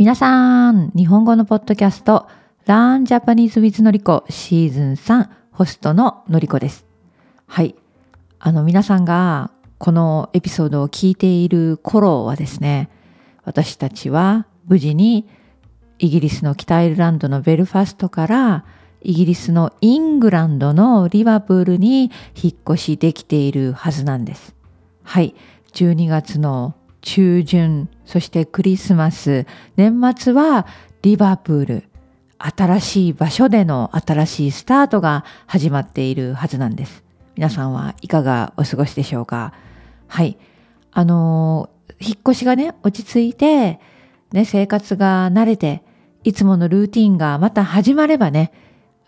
皆さん、日本語のポッドキャスト、Learn Japanese with のりこシーズン3ホストののりこです。はい。あの皆さんがこのエピソードを聞いている頃はですね、私たちは無事にイギリスの北アイルランドのベルファストからイギリスのイングランドのリバプールに引っ越しできているはずなんです。はい。12月の中旬、そしてクリスマス、年末はリバプール、新しい場所での新しいスタートが始まっているはずなんです。皆さんはいかがお過ごしでしょうか？はい。あの、引っ越しがね、落ち着いて、ね、生活が慣れて、いつものルーティンがまた始まればね、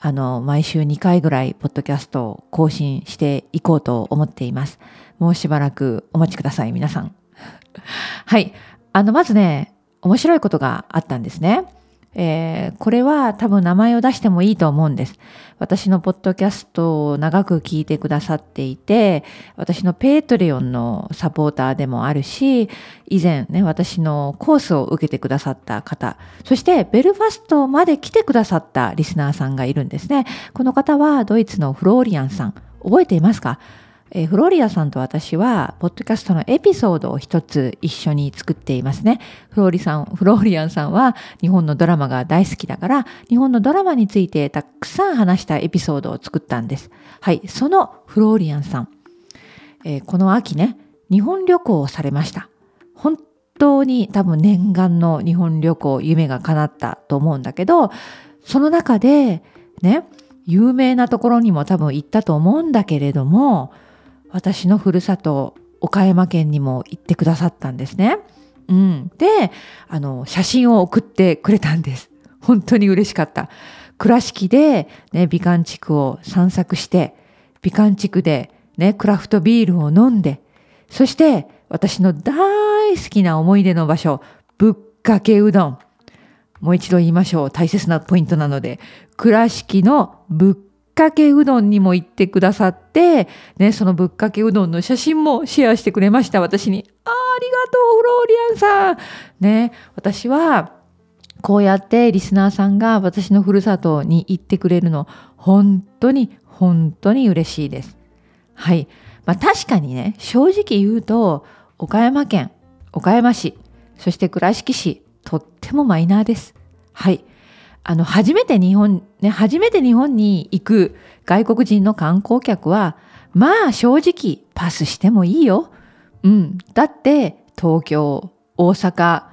あの、毎週2回ぐらい、ポッドキャストを更新していこうと思っています。もうしばらくお待ちください、皆さん。はい。あの、まずね、面白いことがあったんですね。えー、これは多分名前を出してもいいと思うんです。私のポッドキャストを長く聞いてくださっていて、私の Patreon のサポーターでもあるし、以前ね、私のコースを受けてくださった方、そしてベルファストまで来てくださったリスナーさんがいるんですね。この方はドイツのフローリアンさん。覚えていますかえー、フローリアさんと私は、ポッドキャストのエピソードを一つ一緒に作っていますね。フローリさん、フローリアンさんは日本のドラマが大好きだから、日本のドラマについてたくさん話したエピソードを作ったんです。はい、そのフローリアンさん。えー、この秋ね、日本旅行をされました。本当に多分念願の日本旅行、夢が叶ったと思うんだけど、その中で、ね、有名なところにも多分行ったと思うんだけれども、私のふるさと岡山県にも行ってくださったんですね。うん、であの写真を送ってくれたんです。本当に嬉しかった。倉敷で、ね、美観地区を散策して美観地区で、ね、クラフトビールを飲んでそして私の大好きな思い出の場所ぶっかけうどんもう一度言いましょう大切なポイントなので倉敷のぶっかけうどんにも行ってくださって、ね、そのぶっかけうどんの写真もシェアしてくれました、私に。あありがとう、フローリアンさん。ね、私は、こうやってリスナーさんが私のふるさとに行ってくれるの、本当に、本当に嬉しいです。はい。まあ確かにね、正直言うと、岡山県、岡山市、そして倉敷市、とってもマイナーです。はい。あの、初めて日本、ね、初めて日本に行く外国人の観光客は、まあ正直パスしてもいいよ。うん。だって東京、大阪、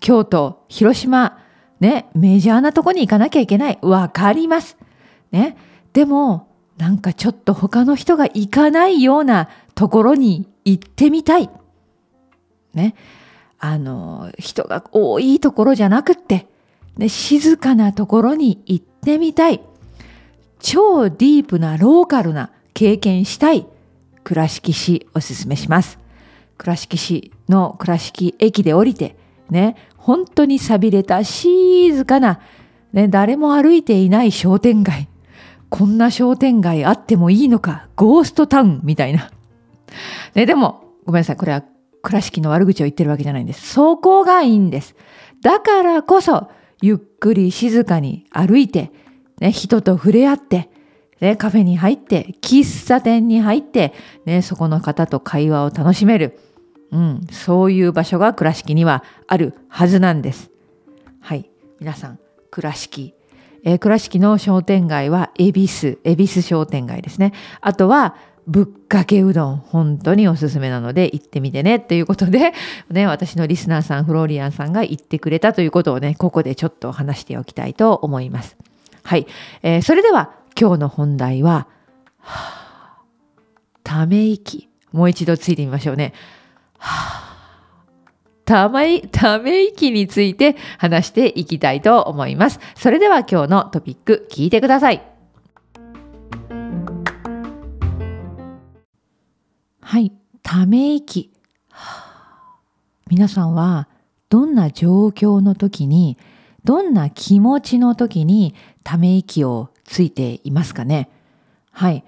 京都、広島、ね、メジャーなとこに行かなきゃいけない。わかります。ね。でも、なんかちょっと他の人が行かないようなところに行ってみたい。ね。あの、人が多いところじゃなくって、ね、静かなところに行ってみたい。超ディープなローカルな経験したい。倉敷市おすすめします。倉敷市の倉敷駅で降りて、ね、本当に寂れた静かな、ね、誰も歩いていない商店街。こんな商店街あってもいいのか、ゴーストタウンみたいな。ね、でも、ごめんなさい。これは倉敷の悪口を言ってるわけじゃないんです。そこがいいんです。だからこそ、ゆっくり静かに歩いて、ね、人と触れ合って、ね、カフェに入って、喫茶店に入って、ね、そこの方と会話を楽しめる。うん、そういう場所が倉敷にはあるはずなんです。はい。皆さん、倉敷。えー、倉敷の商店街は、恵比寿、恵比寿商店街ですね。あとは、ぶっかけうどん、本当におすすめなので行ってみてねっていうことで、ね、私のリスナーさん、フローリアンさんが言ってくれたということをね、ここでちょっと話しておきたいと思います。はい。えー、それでは今日の本題は、はあ、ため息。もう一度ついてみましょうね。はあ、ため、ため息について話していきたいと思います。それでは今日のトピック聞いてくださ。い、ため息。皆さんはどんな状況の時に、どんな気持ちの時にため息をついていますかね？はい。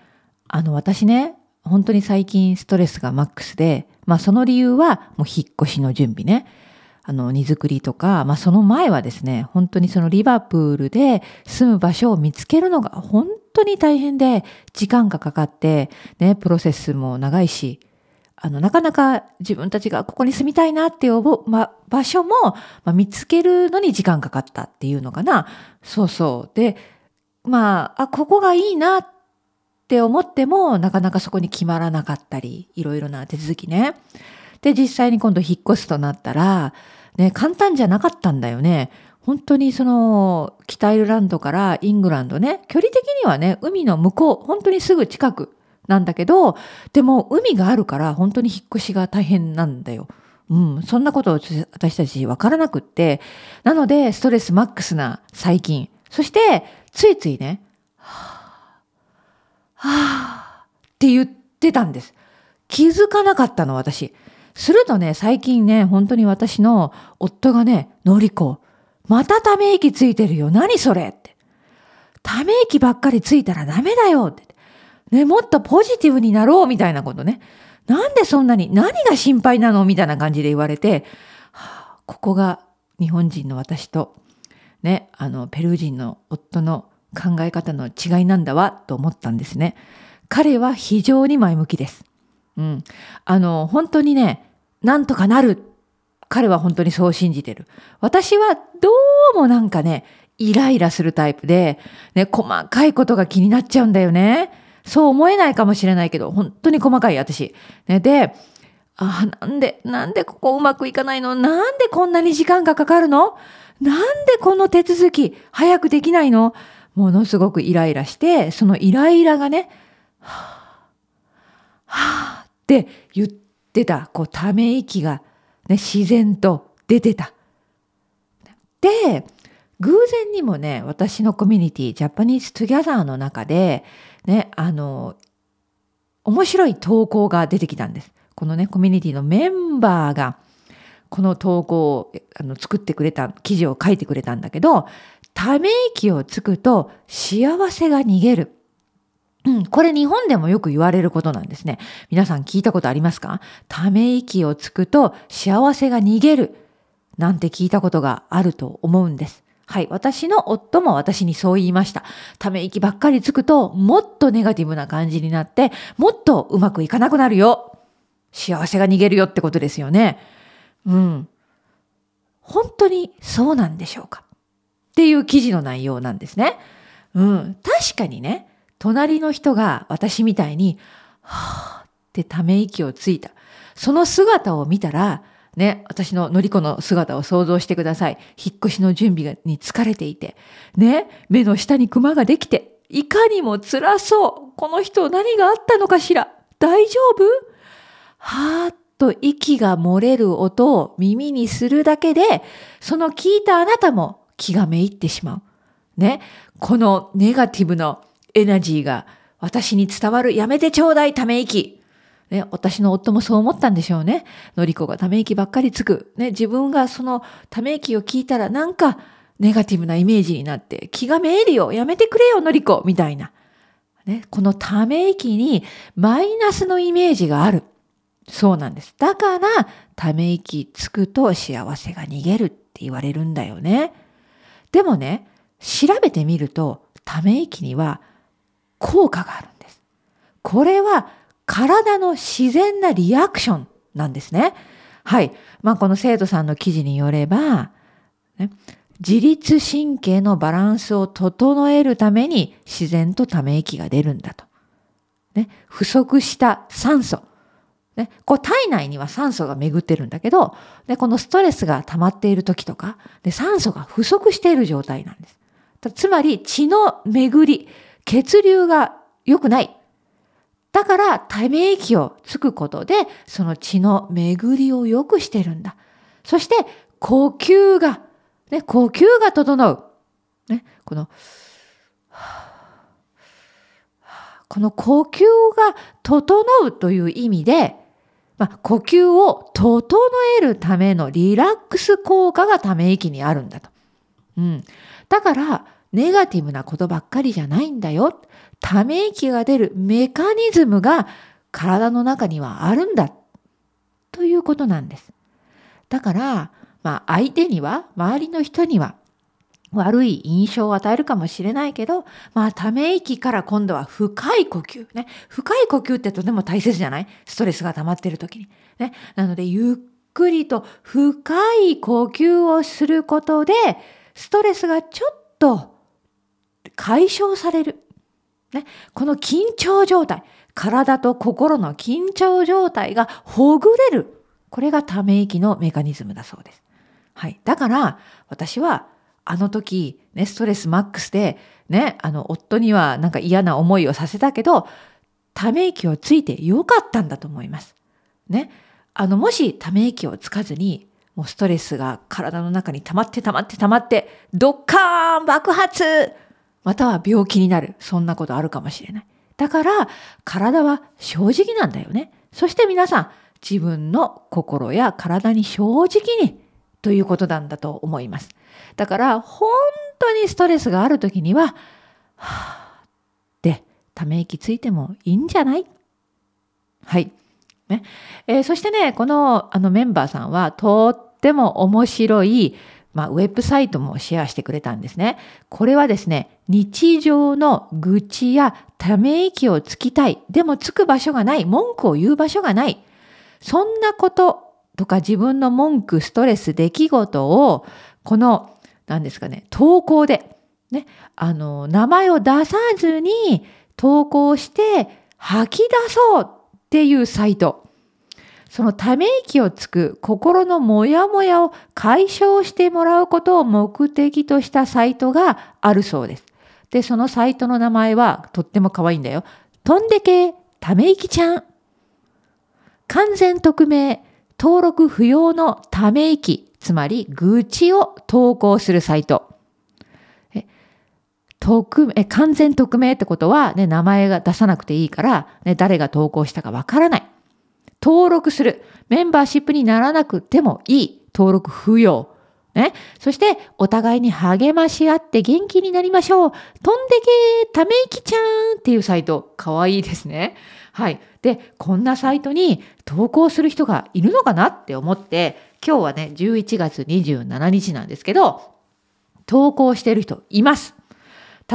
あの私ね、本当に最近ストレスがマックスで、まあその理由はもう引っ越しの準備ね。あの、荷造りとか、まあその前はですね、本当にそのリバプールで住む場所を見つけるのが本当に大変で、時間がかかって、ね、プロセスも長いし、あの、なかなか自分たちがここに住みたいなって思う、ま、場所も、ま、見つけるのに時間かかったっていうのかな。そうそう。で、まあ、あ、ここがいいなって思っても、なかなかそこに決まらなかったり、いろいろな手続きね。で、実際に今度引っ越すとなったら、ね、簡単じゃなかったんだよね。本当にその、北アイルランドからイングランドね、距離的にはね、海の向こう、本当にすぐ近くなんだけど、でも海があるから本当に引っ越しが大変なんだよ。うん、そんなことを私たち分からなくって。なので、ストレスマックスな最近。そして、ついついね、はぁ、はぁ、って言ってたんです。気づかなかったの、私。するとね、最近ね、本当に私の夫がね、のりこ、またため息ついてるよ。何それって。ため息ばっかりついたらダメだよって。ね、もっとポジティブになろうみたいなことね。なんでそんなに、何が心配なのみたいな感じで言われて、はあ、ここが日本人の私と、ね、あの、ペルー人の夫の考え方の違いなんだわ、と思ったんですね。彼は非常に前向きです。うん。あの、本当にね、なんとかなる。彼は本当にそう信じてる。私はどうもなんかね、イライラするタイプで、ね、細かいことが気になっちゃうんだよね。そう思えないかもしれないけど、本当に細かい私。ね、で、あ、なんで、なんでここうまくいかないの？なんでこんなに時間がかかるの？なんでこの手続き早くできないの？ものすごくイライラして、そのイライラがね、はぁ、はぁって言ってた、こうため息がね、自然と出てた。で、偶然にもね、私のコミュニティ、 Japanese Together の中で、ね、あの、面白い投稿が出てきたんです。このね、コミュニティのメンバーが、この投稿をあの作ってくれた、記事を書いてくれたんだけど、ため息をつくと幸せが逃げる。うん、これ日本でもよく言われることなんですね。皆さん聞いたことありますか？ため息をつくと幸せが逃げる。なんて聞いたことがあると思うんです。はい。私の夫も私にそう言いました。ため息ばっかりつくと、もっとネガティブな感じになって、もっとうまくいかなくなるよ。幸せが逃げるよってことですよね。うん。本当にそうなんでしょうかっていう記事の内容なんですね。うん。確かにね、隣の人が私みたいに、はぁってため息をついた。その姿を見たら、ね、私ののりこの姿を想像してください。引っ越しの準備に疲れていて、ね、目の下にクマができて、いかにも辛そう。この人何があったのかしら大丈夫？はーっと息が漏れる音を耳にするだけで、その聞いたあなたも気がめいってしまう。ね、このネガティブなエナジーが私に伝わるやめてちょうだいため息。ね、私の夫もそう思ったんでしょうね。のりこがため息ばっかりつく。ね、自分がそのため息を聞いたらなんかネガティブなイメージになって気がめえるよ。やめてくれよ、のりこみたいな。ね、このため息にマイナスのイメージがある。そうなんです。だから、ため息つくと幸せが逃げるって言われるんだよね。でもね、調べてみると、ため息には効果があるんです。これは体の自然なリアクションなんですね。はい。まあ、この生徒さんの記事によれば、ね、自律神経のバランスを整えるために自然とため息が出るんだと。ね、不足した酸素。ね、こう体内には酸素が巡ってるんだけど、でこのストレスが溜まっている時とかで、酸素が不足している状態なんです。つまり血の巡り、血流が良くない。だから、ため息をつくことで、その血の巡りを良くしてるんだ。そして、呼吸が、ね、呼吸が整う。ね、この、この呼吸が整うという意味で、まあ、呼吸を整えるためのリラックス効果がため息にあるんだと。うん。だから、ネガティブなことばっかりじゃないんだよ。ため息が出るメカニズムが体の中にはあるんだということなんです。だから、まあ相手には、周りの人には悪い印象を与えるかもしれないけど、まあ、ため息から今度は深い呼吸。ね。深い呼吸ってとても大切じゃない？ストレスが溜まってる時に。ね。なので、ゆっくりと深い呼吸をすることで、ストレスがちょっと解消される。ね。この緊張状態。体と心の緊張状態がほぐれる。これがため息のメカニズムだそうです。はい。だから、私は、あの時、ね、ストレスマックスで、ね、あの、夫にはなんか嫌な思いをさせたけど、ため息をついてよかったんだと思います。ね。あの、もしため息をつかずに、もうストレスが体の中に溜まって溜まって溜まって、ドッカーン爆発または病気になる。そんなことあるかもしれない。だから、体は正直なんだよね。そして皆さん、自分の心や体に正直にということなんだと思います。だから本当にストレスがある時には、はぁってため息ついてもいいんじゃない？はい。ねえー、そしてね、このあのメンバーさんはとっても面白い、まあ、ウェブサイトもシェアしてくれたんですね。これはですね、日常の愚痴やため息をつきたい。でもつく場所がない。文句を言う場所がない。そんなこととか自分の文句、ストレス、出来事を、この、何ですかね、投稿で、ね、あの、名前を出さずに投稿して吐き出そうっていうサイト。そのため息をつく心のモヤモヤを解消してもらうことを目的としたサイトがあるそうです。で、そのサイトの名前はとっても可愛いんだよ。とんでけため息ちゃん。完全匿名登録不要のため息、つまり愚痴を投稿するサイト。え匿え完全匿名ってことは、ね、名前が出さなくていいから、ね、誰が投稿したかわからない。登録する。メンバーシップにならなくてもいい。登録不要。ね。そして、お互いに励まし合って元気になりましょう。飛んでけため息ちゃんっていうサイト。かわいいですね。はい。で、こんなサイトに投稿する人がいるのかなって思って、今日はね、11月27日なんですけど、投稿してる人います。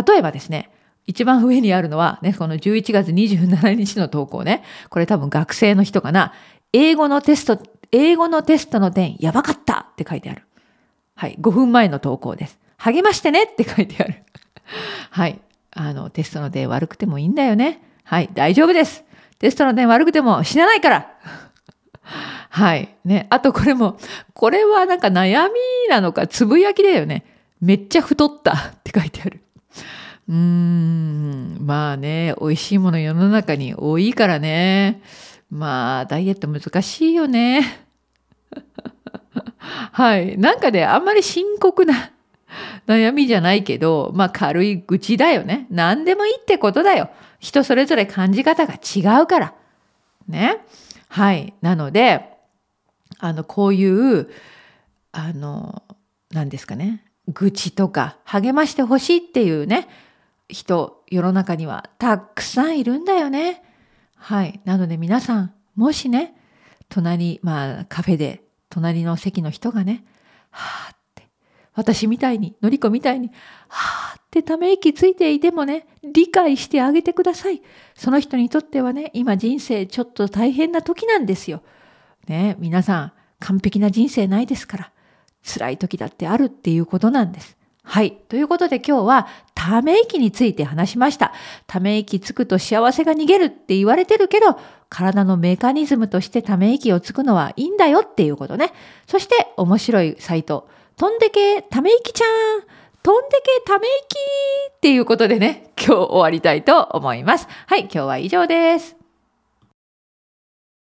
例えばですね、一番上にあるのは、ね、この11月27日の投稿ね。これ多分学生の人かな。英語のテスト、英語のテストの点やばかったって書いてある。はい。5分前の投稿です。励ましてねって書いてある。はい。あの、テストの点悪くてもいいんだよね。はい。大丈夫です。テストの点悪くても死なないから はい。ね。あとこれも、これはなんか悩みなのか、つぶやきだよね。めっちゃ太ったって書いてある。うん。まあね、美味しいもの世の中に多いからね。まあ、ダイエット難しいよね。はい。なんかね、あんまり深刻な 悩みじゃないけど、まあ軽い愚痴だよね。何でもいいってことだよ。人それぞれ感じ方が違うから。ね。はい。なので、あの、こういう、あの、何ですかね。愚痴とか励ましてほしいっていうね、人、世の中にはたくさんいるんだよね。はい。なので皆さん、もしね、隣、まあカフェで隣の席の人がね、はあって、私みたいに、のりこみたいに、はあってため息ついていてもね、理解してあげてください。その人にとってはね、今人生ちょっと大変な時なんですよ。ね、皆さん、完璧な人生ないですから、辛い時だってあるっていうことなんです。はい。ということで今日は、ため息について話しました。ため息つくと幸せが逃げるって言われてるけど、体のメカニズムとしてため息をつくのはいいんだよっていうことね。そして面白いサイト、とんでけため息ちゃん飛んでけため息っていうことでね、今日終わりたいと思います。はい、今日は以上です。